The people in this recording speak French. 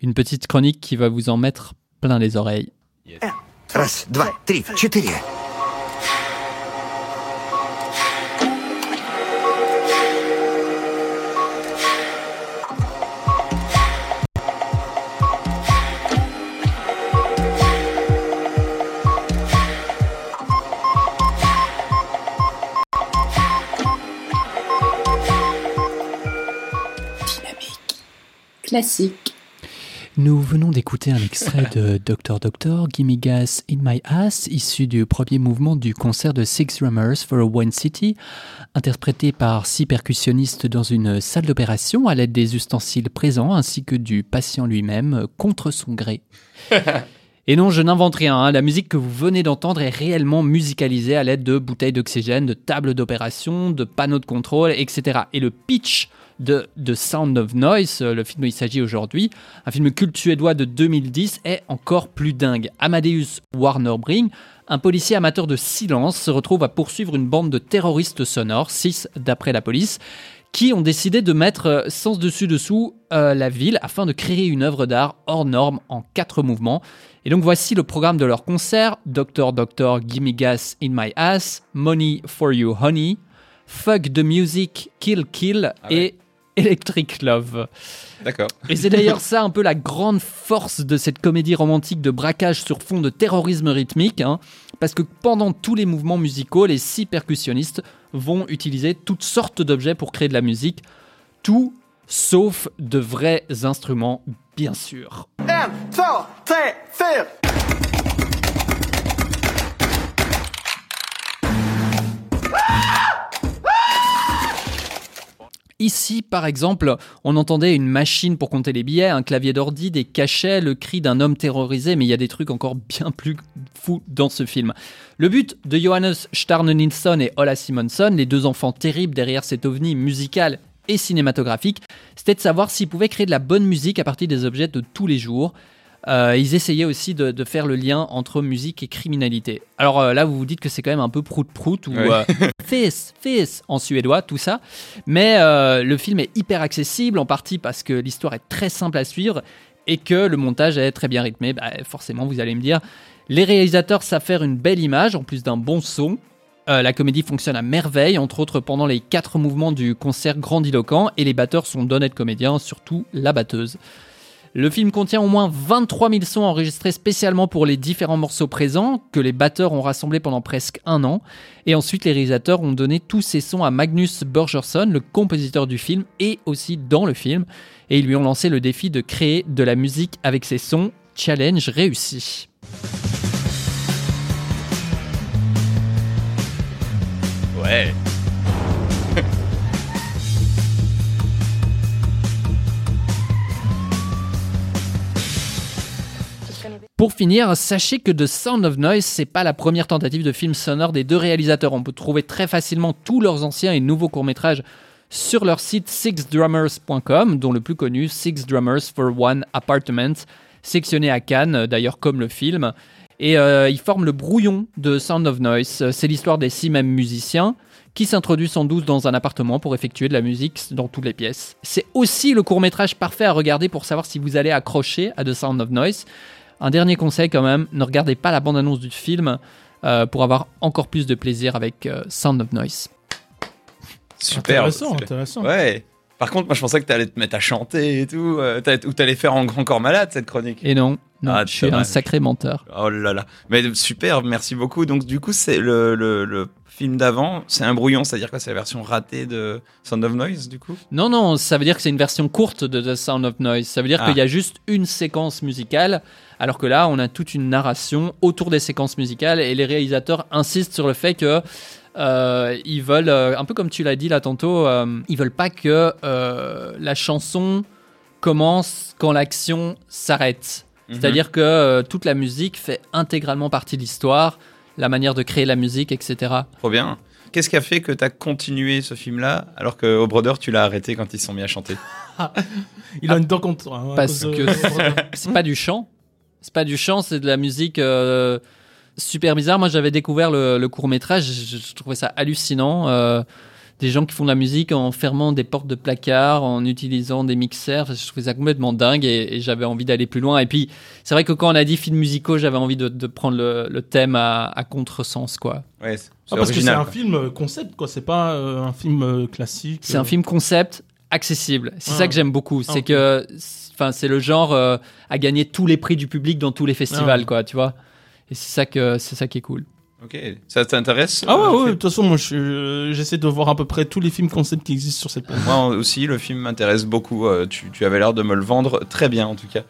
Une petite chronique qui va vous en mettre plein les oreilles. Раз, два, три, четыре. Classique. Nous venons d'écouter un extrait de Doctor Doctor, Gimme Gas in My Ass, issu du premier mouvement du concert de Six Drummers for One City, interprété par six percussionnistes dans une salle d'opération à l'aide des ustensiles présents ainsi que du patient lui-même contre son gré. Et non, je n'invente rien. hein. La musique que vous venez d'entendre est réellement musicalisée à l'aide de bouteilles d'oxygène, de tables d'opération, de panneaux de contrôle, etc. Et le pitch de The Sound of Noise, euh, le film dont il s'agit aujourd'hui, un film culte suédois de 2010, est encore plus dingue. Amadeus Warnerbring, un policier amateur de silence, se retrouve à poursuivre une bande de terroristes sonores, 6 d'après la police, qui ont décidé de mettre euh, sens dessus dessous euh, la ville afin de créer une œuvre d'art hors norme en quatre mouvements. Et donc voici le programme de leur concert Doctor Doctor Gimme Gas in My Ass, Money for You Honey, Fuck the Music, Kill Kill Ah ouais. et Electric Love. D'accord. Et c'est d'ailleurs ça un peu la grande force de cette comédie romantique de braquage sur fond de terrorisme rythmique, hein, parce que pendant tous les mouvements musicaux, les six percussionnistes vont utiliser toutes sortes d'objets pour créer de la musique, tout sauf de vrais instruments, bien sûr. En, två, tre, Ici, par exemple, on entendait une machine pour compter les billets, un clavier d'ordi, des cachets, le cri d'un homme terrorisé, mais il y a des trucs encore bien plus fous dans ce film. Le but de Johannes Starne Nilsson et Ola Simonson, les deux enfants terribles derrière cet ovni musical et cinématographique, c'était de savoir s'ils pouvaient créer de la bonne musique à partir des objets de tous les jours. Euh, ils essayaient aussi de, de faire le lien entre musique et criminalité. Alors euh, là, vous vous dites que c'est quand même un peu prout-prout ou Ouais. euh, fils, fils en suédois, tout ça. Mais le film est hyper accessible, en partie parce que l'histoire est très simple à suivre et que le montage est très bien rythmé. Bah, forcément, vous allez me dire. Les réalisateurs savent faire une belle image en plus d'un bon son. Euh, la comédie fonctionne à merveille, entre autres pendant les quatre mouvements du concert grandiloquent, et les batteurs sont d'honnêtes comédiens, surtout la batteuse. Le film contient au moins 23 000 sons enregistrés spécialement pour les différents morceaux présents, que les batteurs ont rassemblés pendant presque un an. Et ensuite, les réalisateurs ont donné tous ces sons à Magnus Borgersson, le compositeur du film, et aussi dans le film. Et ils lui ont lancé le défi de créer de la musique avec ces sons. Challenge réussi. Ouais. Pour finir, sachez que The Sound of Noise, c'est pas la première tentative de film sonore des deux réalisateurs. On peut trouver très facilement tous leurs anciens et nouveaux courts-métrages sur leur site sixdrummers.com, dont le plus connu, Six Drummers for One Apartment, sectionné à Cannes, d'ailleurs comme le film. Et euh, ils forment le brouillon de Sound of Noise. C'est l'histoire des six mêmes musiciens qui s'introduisent en douce dans un appartement pour effectuer de la musique dans toutes les pièces. C'est aussi le court-métrage parfait à regarder pour savoir si vous allez accrocher à The Sound of Noise. Un dernier conseil quand même, ne regardez pas la bande-annonce du film euh, pour avoir encore plus de plaisir avec euh, Sound of Noise. Super. Intéressant, intéressant. Ouais. Par contre, moi, je pensais que t'allais te mettre à chanter et tout, euh, ou t'allais faire en grand corps malade cette chronique. Et non, non Ah, je suis un sacré menteur. Oh là là. Mais super, merci beaucoup. Donc, du coup, c'est le, le, le film d'avant, c'est un brouillon, c'est-à-dire quoi C'est la version ratée de Sound of Noise, du coup? Non, non, ça veut dire que c'est une version courte de The Sound of Noise. Ça veut dire Ah. qu'il y a juste une séquence musicale, alors que là, on a toute une narration autour des séquences musicales et les réalisateurs insistent sur le fait que euh, ils veulent, euh, un peu comme tu l'as dit là tantôt, euh, ils veulent pas que euh, la chanson commence quand l'action s'arrête. Mhm. C'est-à-dire que euh, toute la musique fait intégralement partie de l'histoire, la manière de créer la musique, etc. Trop bien. Qu'est-ce qui a fait que t'as continué ce film-là alors que au Brother, tu l'as arrêté quand ils se sont mis à chanter? Il a une dent contre. hein, Parce que c'est pas du chant. C'est pas du chant, c'est de la musique euh, super bizarre. Moi, j'avais découvert le, court métrage, je, je trouvais ça hallucinant. Euh, des gens qui font de la musique en fermant des portes de placard, en utilisant des mixeurs. Enfin, je trouvais ça complètement dingue et, et j'avais envie d'aller plus loin. Et puis, c'est vrai que quand on a dit films musicaux, j'avais envie de, de prendre le, le thème à, à contresens, quoi. Ouais, c'est Ah, parce que c'est un film concept, quoi. C'est pas euh, un film euh, classique. C'est un euh. film concept accessible. C'est Ah. ça que j'aime beaucoup. Ah, C'est que, enfin, c'est le genre euh, à gagner tous les prix du public dans tous les festivals, Ah. quoi, tu vois. Et c'est ça que c'est ça qui est cool. Ok, ça t'intéresse Ah ouais, euh, ouais, de toute façon, moi, je euh, j'essaie de voir à peu près tous les films concept qui existent sur cette planète. Moi aussi, le film m'intéresse beaucoup. euh, Tu, tu avais l'air de me le vendre très bien, en tout cas.